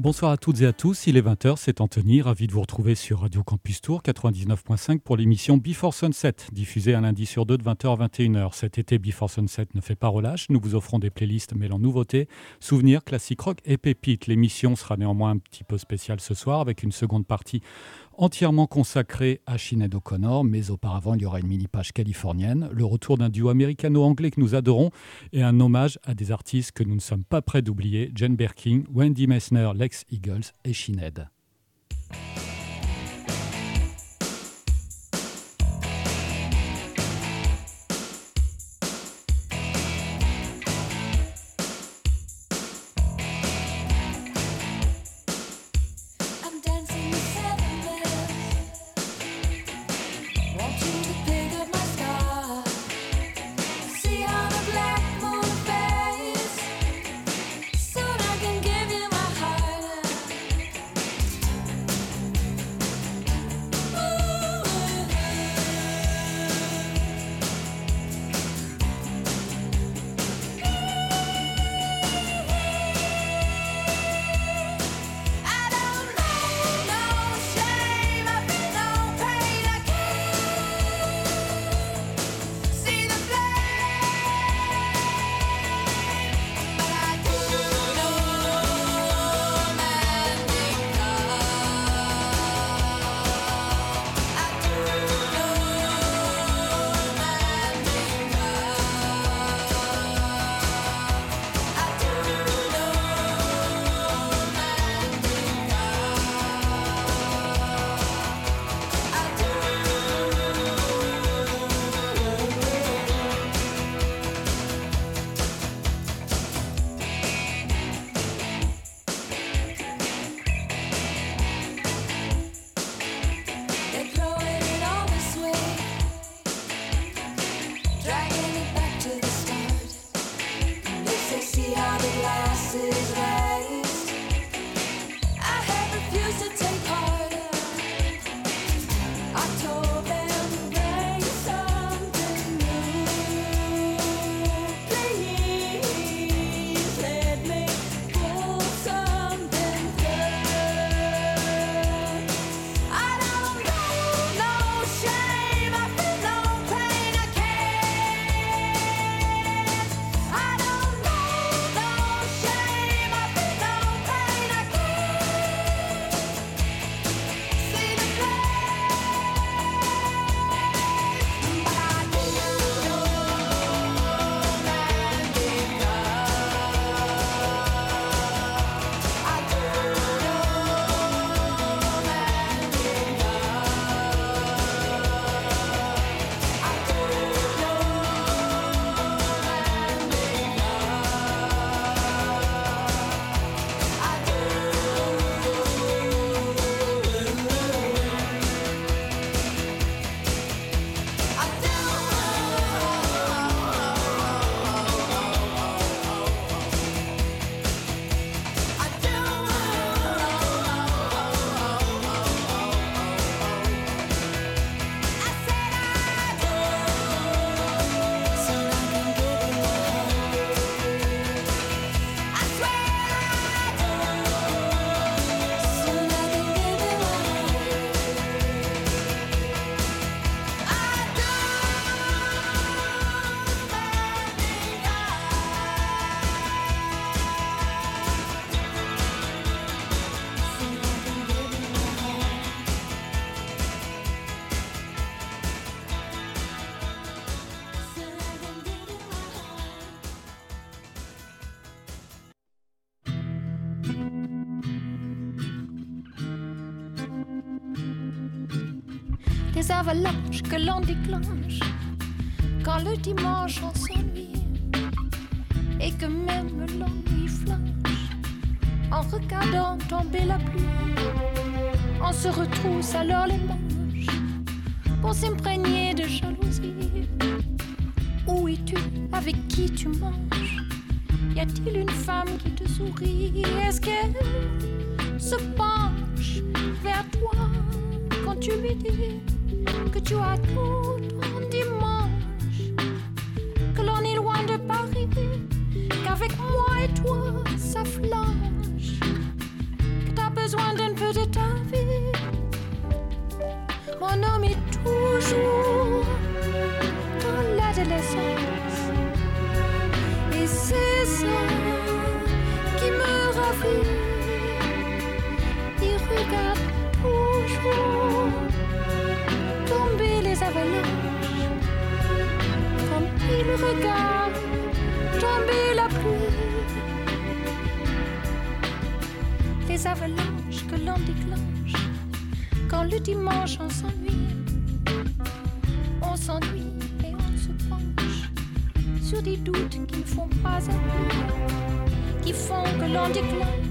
Bonsoir à toutes et à tous, il est 20h, c'est Anthony, ravi de vous retrouver sur Radio Campus Tour 99.5 pour l'émission Before Sunset, diffusée un lundi sur deux de 20h à 21h. Cet été, Before Sunset ne fait pas relâche, nous vous offrons des playlists mêlant nouveautés, souvenirs, classiques rock et pépites. L'émission sera néanmoins un petit peu spéciale ce soir avec une seconde partie entièrement consacré à Sinead O'Connor, mais auparavant il y aura une mini-page californienne, le retour d'un duo américano-anglais que nous adorons et un hommage à des artistes que nous ne sommes pas prêts d'oublier, Jane Birkin, Wendy Messner, Lex Eagles et Sinead. Avalanches que l'on déclenche. Quand le dimanche on s'ennuie regarde tomber la pluie. Les avalanches que l'on déclenche quand le dimanche on s'ennuie. On s'ennuie et on se penche sur des doutes qui ne font pas un qui font que l'on déclenche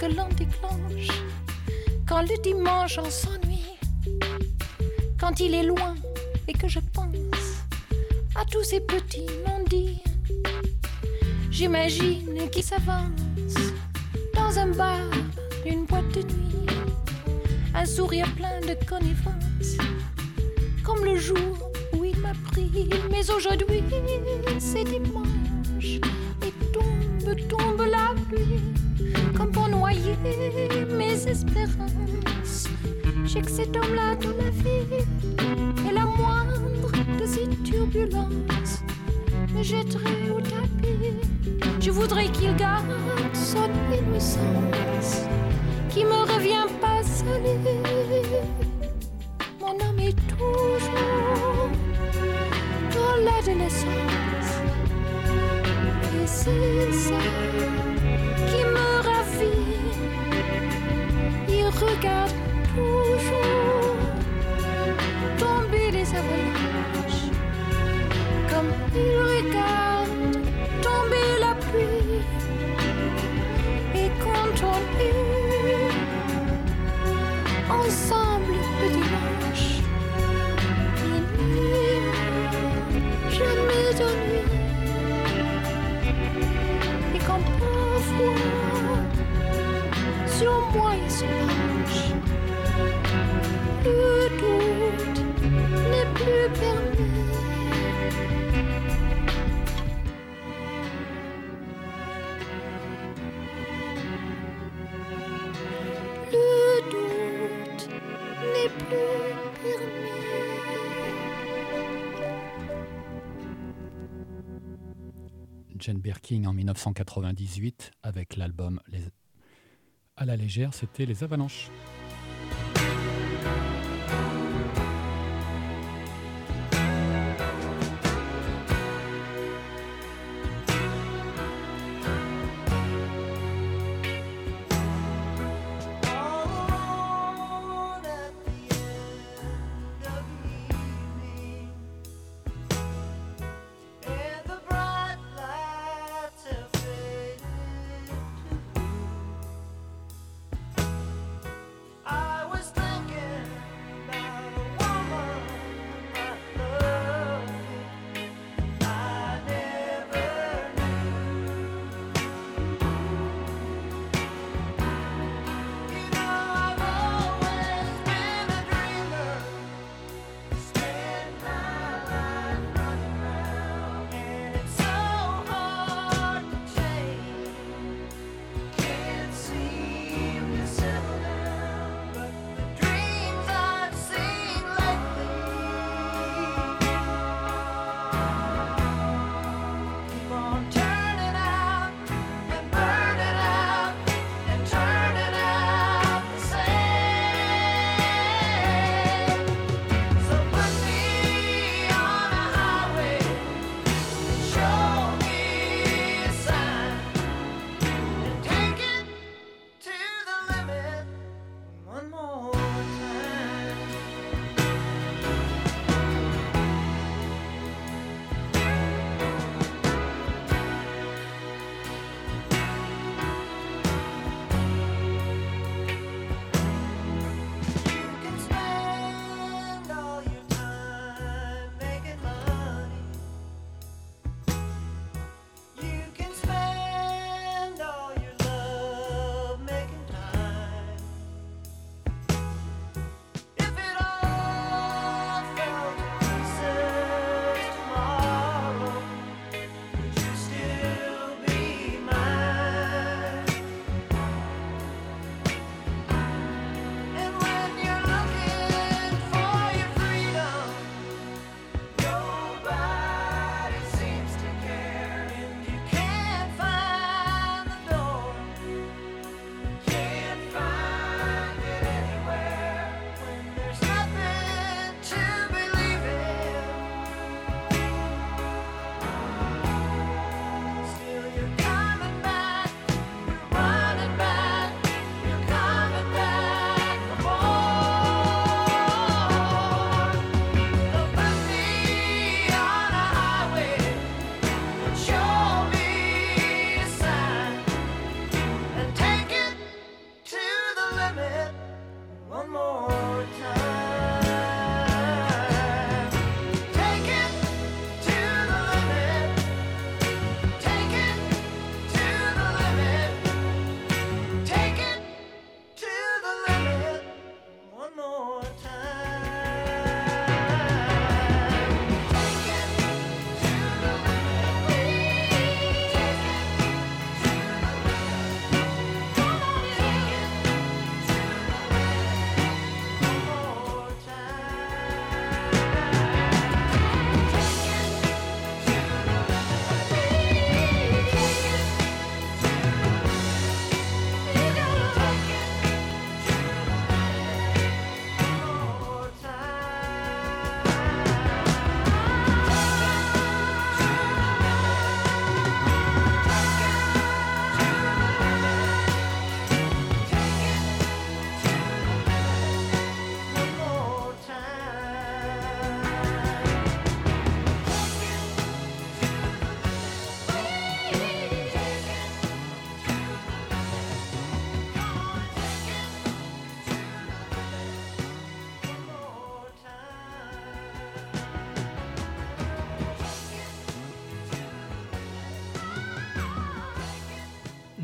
Que l'on déclenche quand le dimanche on s'ennuie. Quand il est loin et que je pense à tous ces petits non-dits. J'imagine qu'ils s'avancent dans un bar, une boîte de nuit, un sourire plein de connivence, comme le jour où il m'a pris. Mais aujourd'hui, c'est dimanche mes espérances. J'ai que cet homme-là dans ma vie et la moindre de ces turbulences me jetterait au tapis. Je voudrais qu'il garde son innocence, qui me revient pas salé. Mon homme est toujours dans l'adolescence. Et c'est ça regarde toujours. Tomber les avalanches comme il regarde tomber la pluie et quand on est ensemble Jane Birkin en 1998 avec l'album Les... À la légère, c'était Les Avalanches.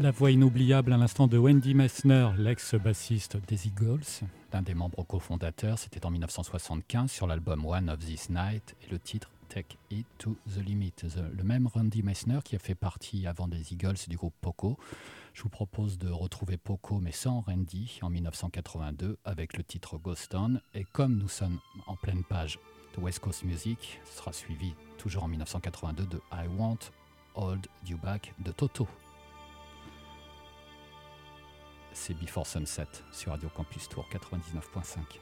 La voix inoubliable à l'instant de Wendy Messner, l'ex-bassiste des Eagles, l'un des membres cofondateurs, c'était en 1975 sur l'album One of This Night et le titre Take It to the Limit. Le même Randy Messner qui a fait partie avant des Eagles du groupe Poco. Je vous propose de retrouver Poco mais sans Randy en 1982 avec le titre Ghost Town. Et comme nous sommes en pleine page de West Coast Music, ce sera suivi toujours en 1982 de I Want Hold You Back de Toto c'est Before Sunset sur Radio Campus Tour 99.5.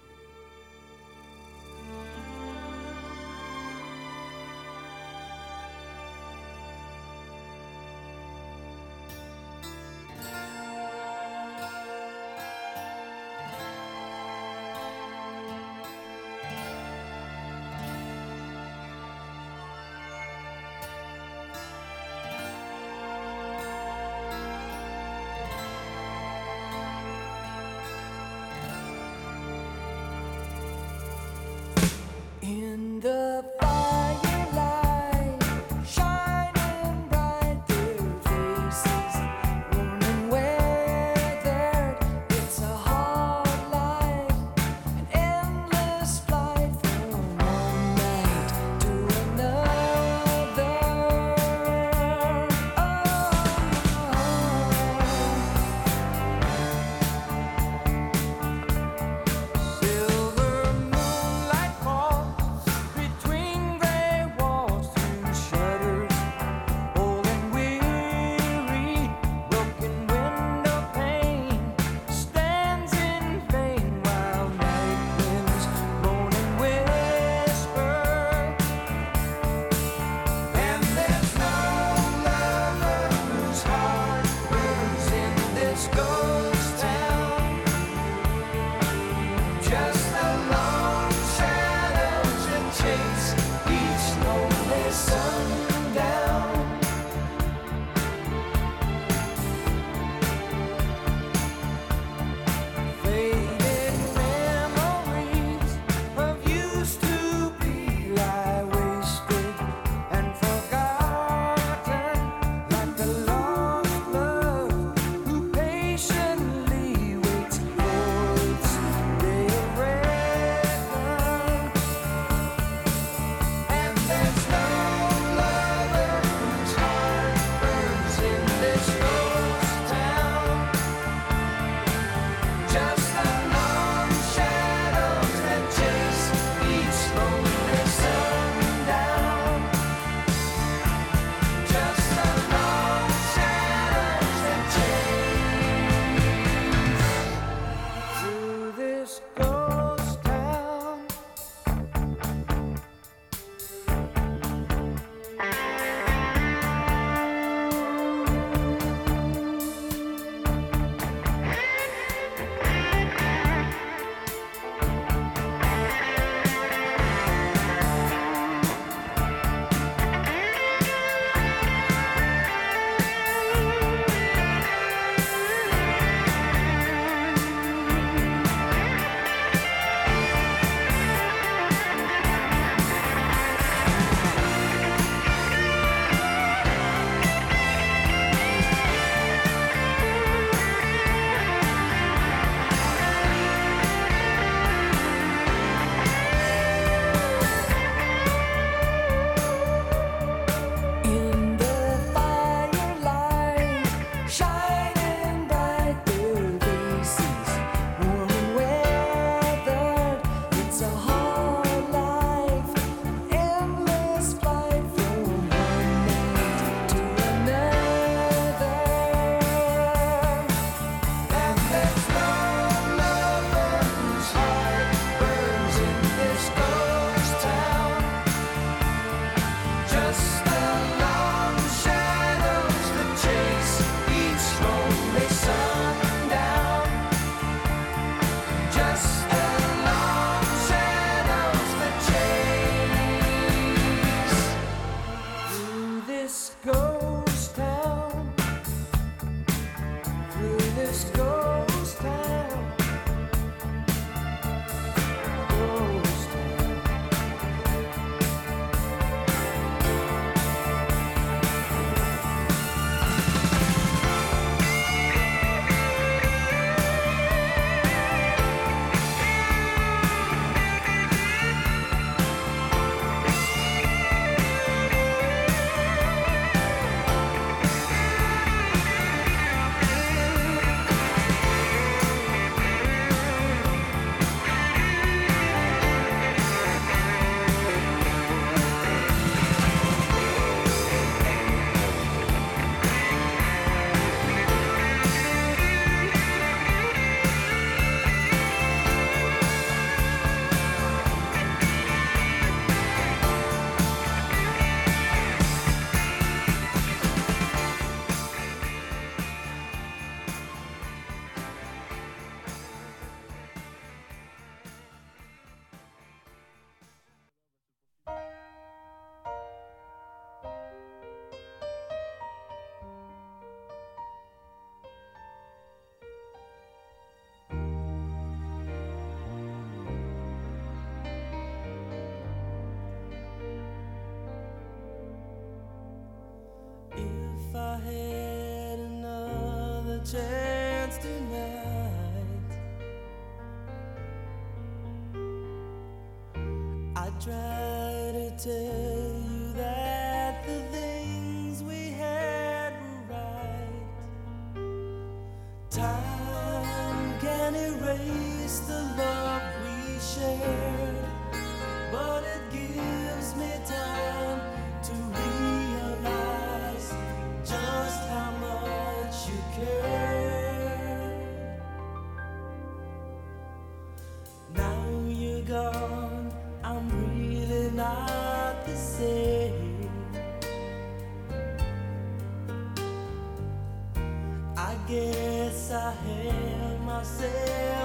guess I have myself.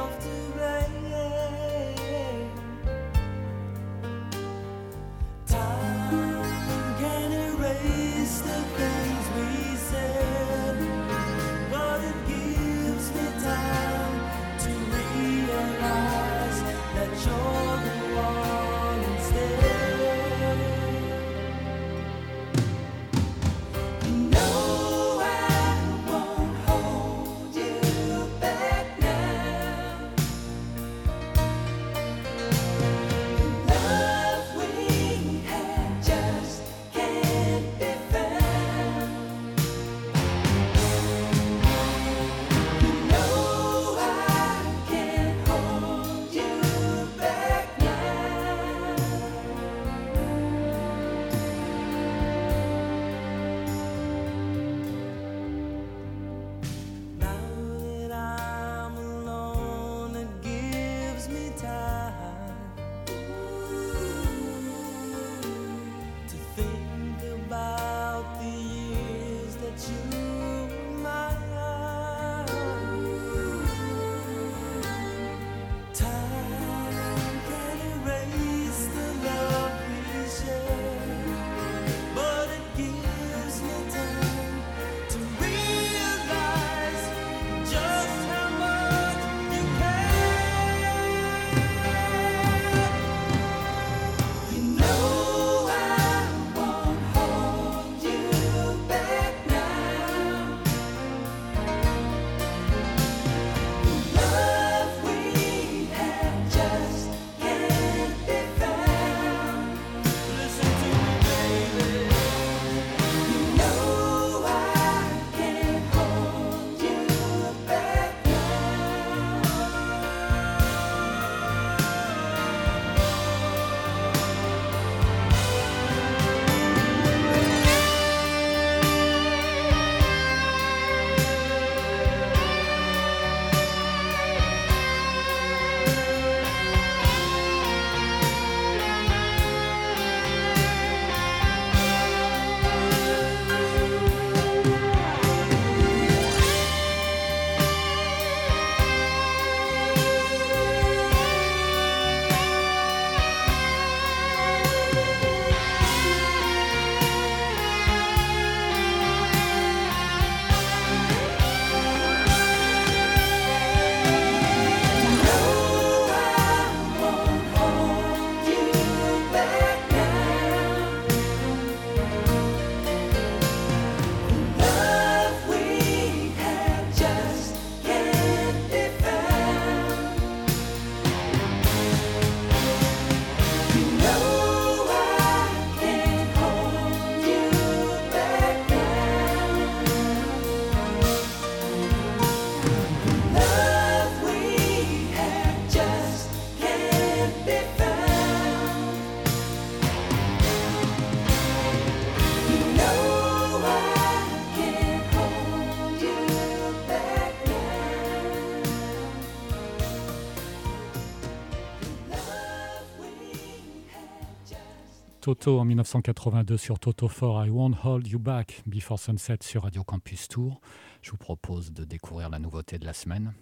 Toto en 1982 sur Toto 4, I Won't Hold You Back, Before Sunset sur Radio Campus Tour. Je vous propose de découvrir la nouveauté de la semaine,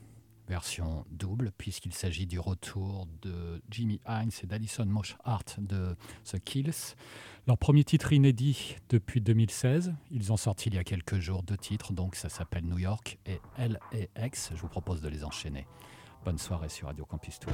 version double, puisqu'il s'agit du retour de Jimmy Hines et d'Alison Moshart de The Kills. Leur premier titre inédit depuis 2016. Ils ont sorti il y a quelques jours deux titres, donc ça s'appelle New York et LAX. Je vous propose de les enchaîner. Bonne soirée sur Radio Campus Tour.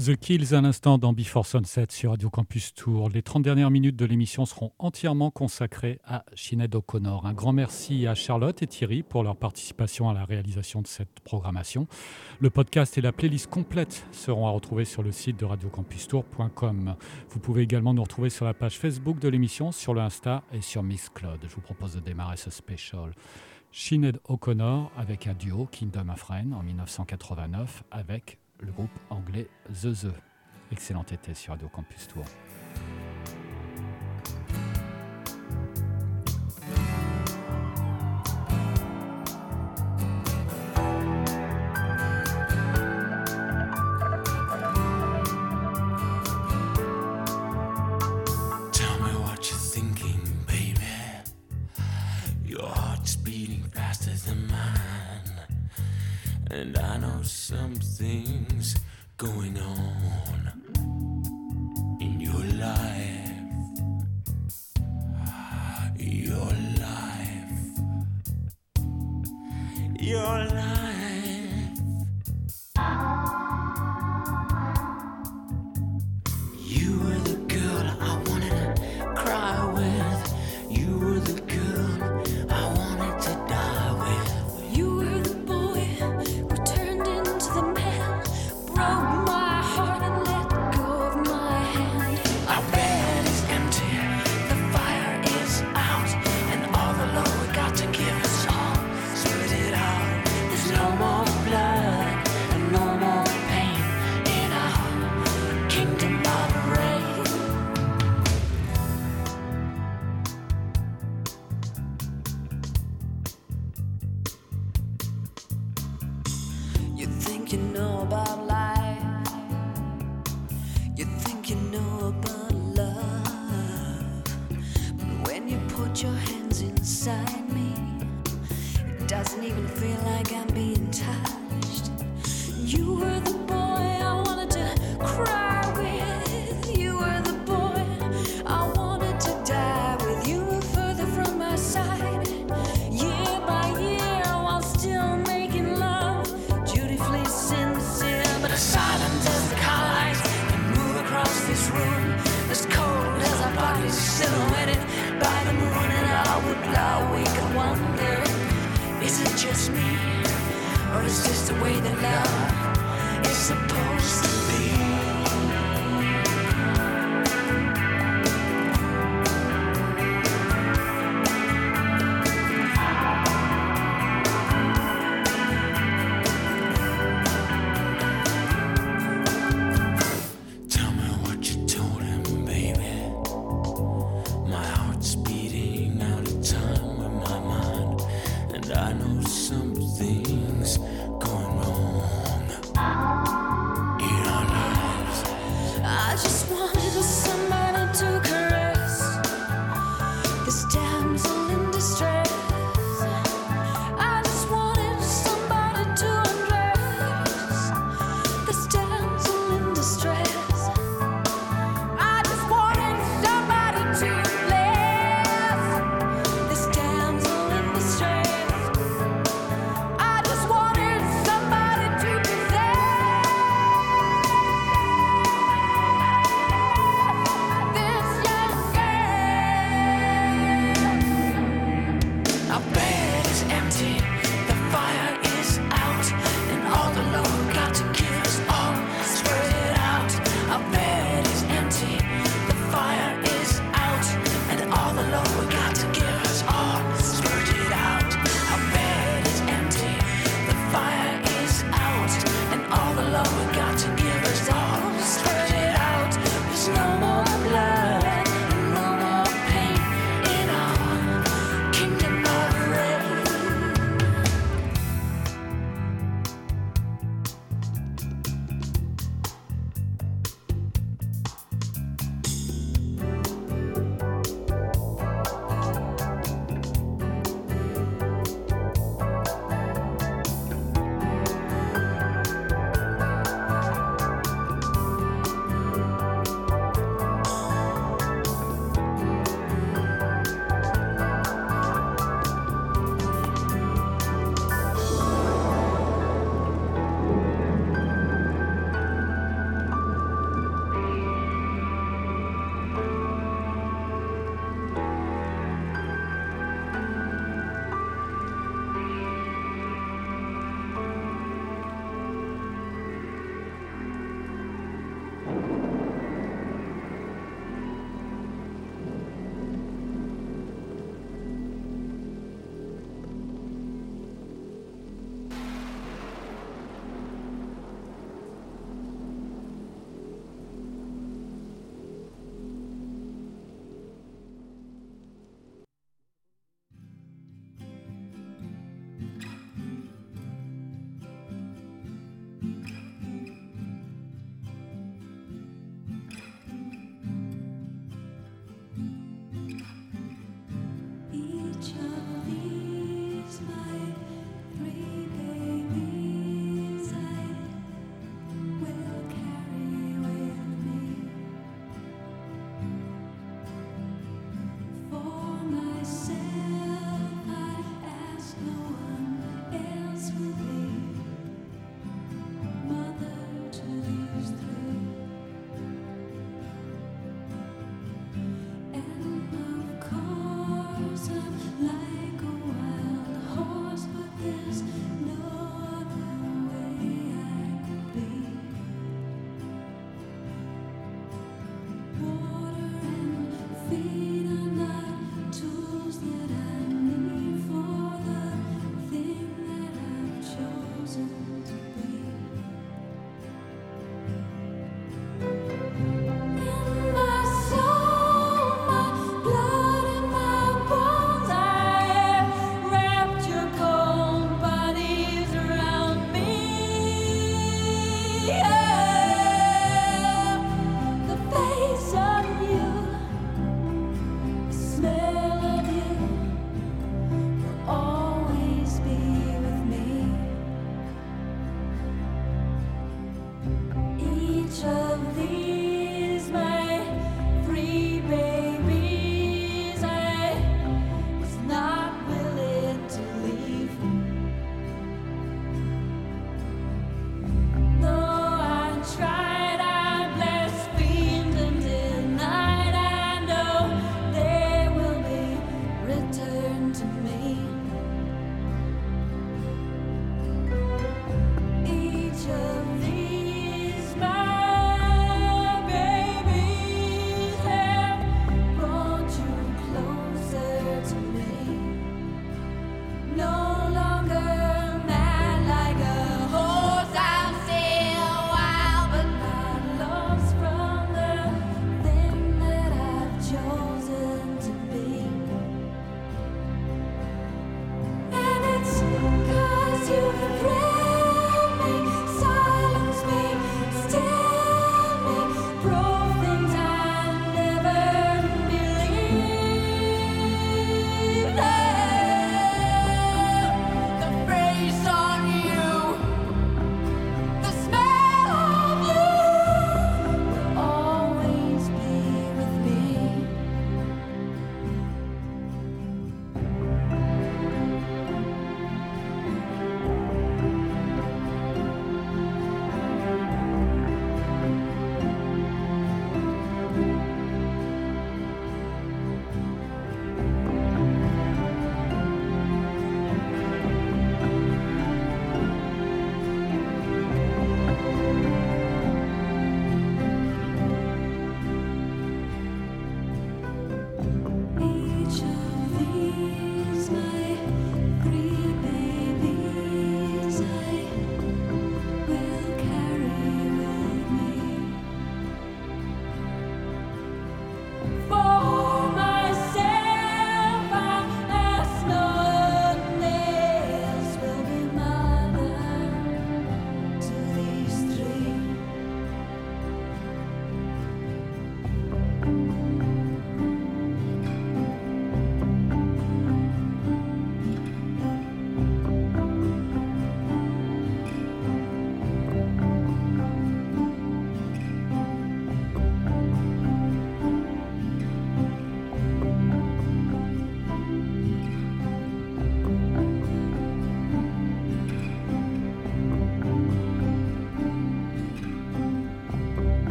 The Kills à l'instant dans Before Sunset sur Radio Campus Tour. Les 30 dernières minutes de l'émission seront entièrement consacrées à Sinead O'Connor. Un grand merci à Charlotte et Thierry pour leur participation à la réalisation de cette programmation. Le podcast et la playlist complète seront à retrouver sur le site de radiocampustour.com. Vous pouvez également nous retrouver sur la page Facebook de l'émission, sur le Insta et sur Miss Claude. Je vous propose de démarrer ce special. Sinead O'Connor avec un duo Kingdom of Rennes en 1989 avec le groupe anglais The The. Excellent été sur Radio Campus Tour. and I know something's going on in your life. Your life. Your life.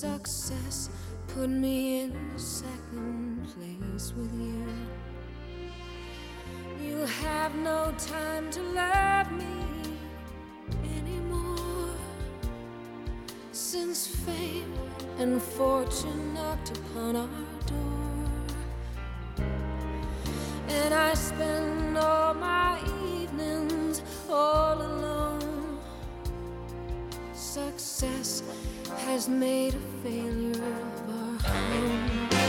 success put me in second place with you. You have no time to love me anymore. Since fame and fortune knocked upon our door, and I spend all my evenings all alone success has made a failure of our home.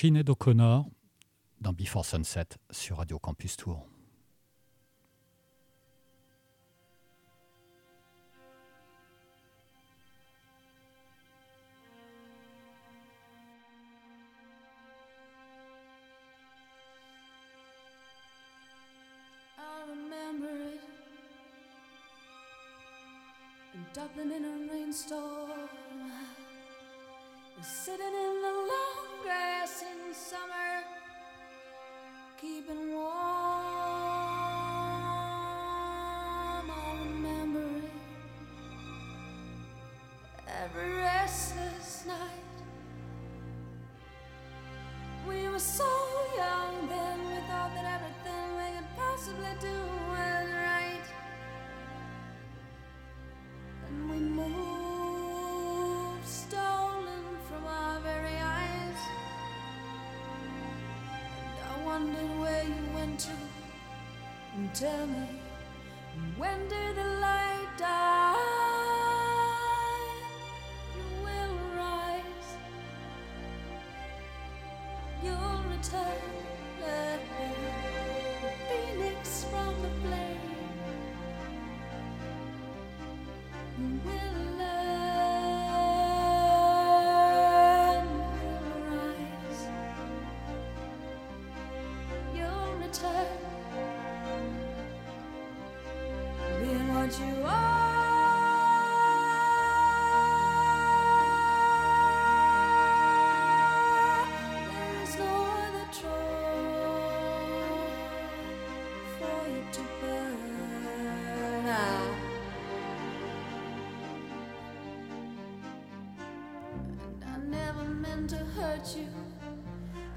Sinead O'Connor dans Before Sunset sur Radio Campus Tour. Dublin in a rainstorm. tell me meant to hurt you.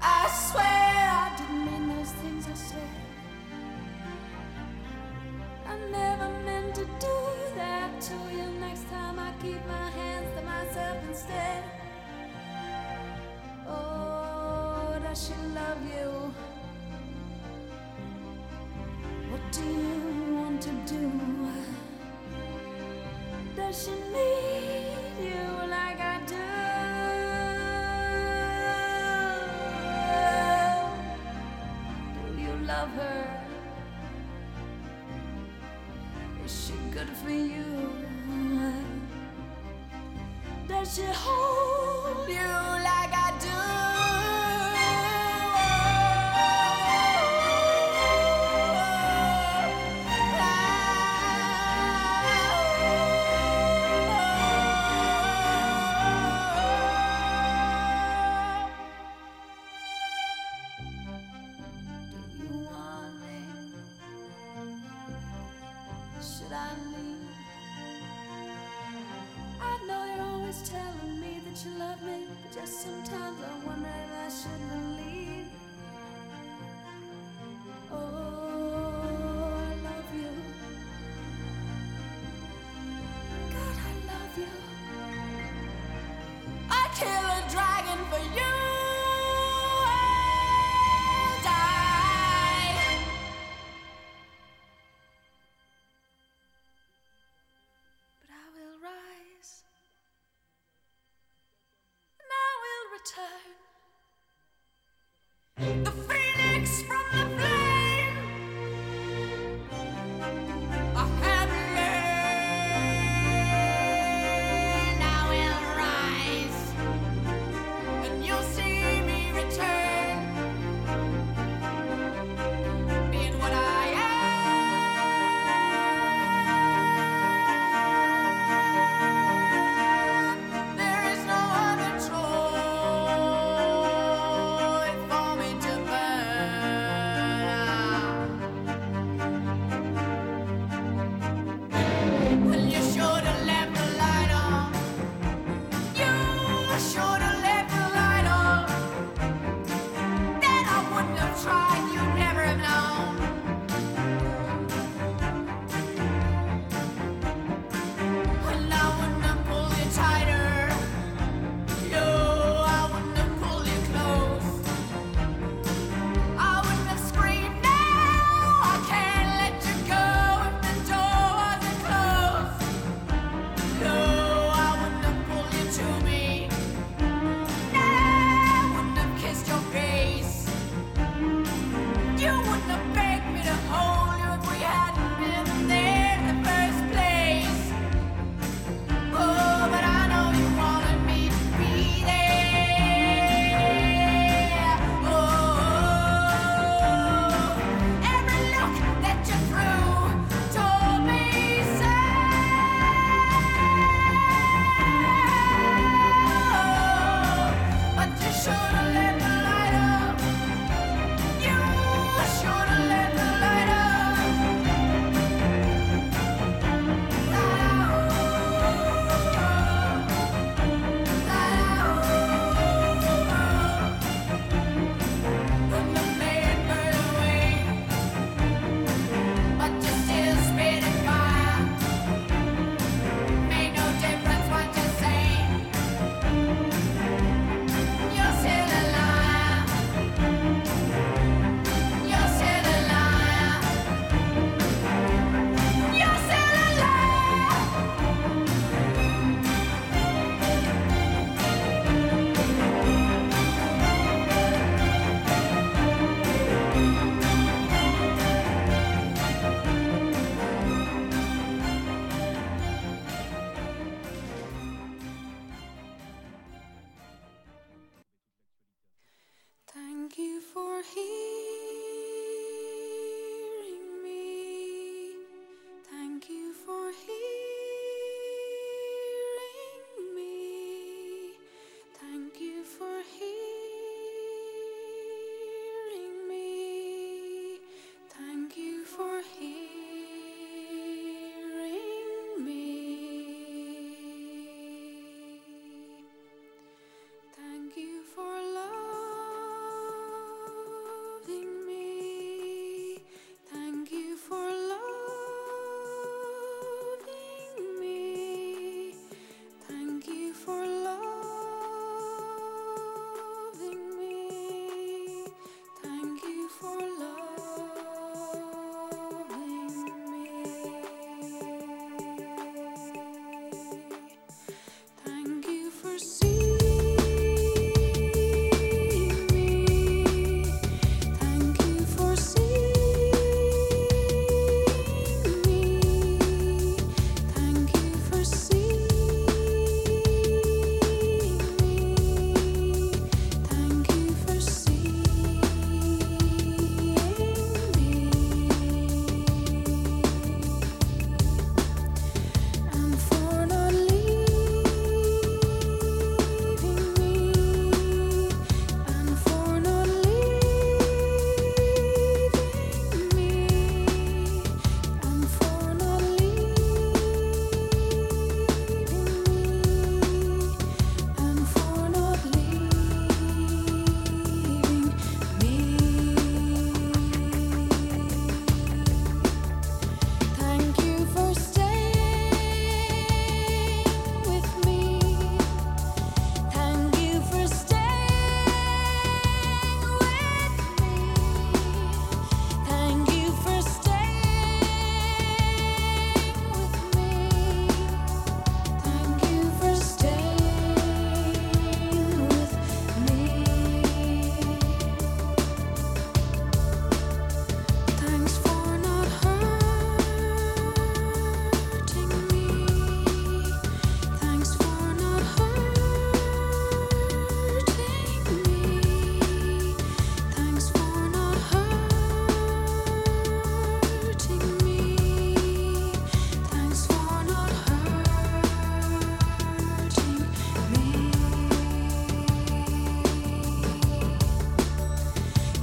I swear I didn't mean those things I said. I never meant to do that to you. Next time I keep my hands to myself instead. Oh, does she love you? What do you want to do? Does she need?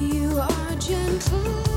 You are gentle.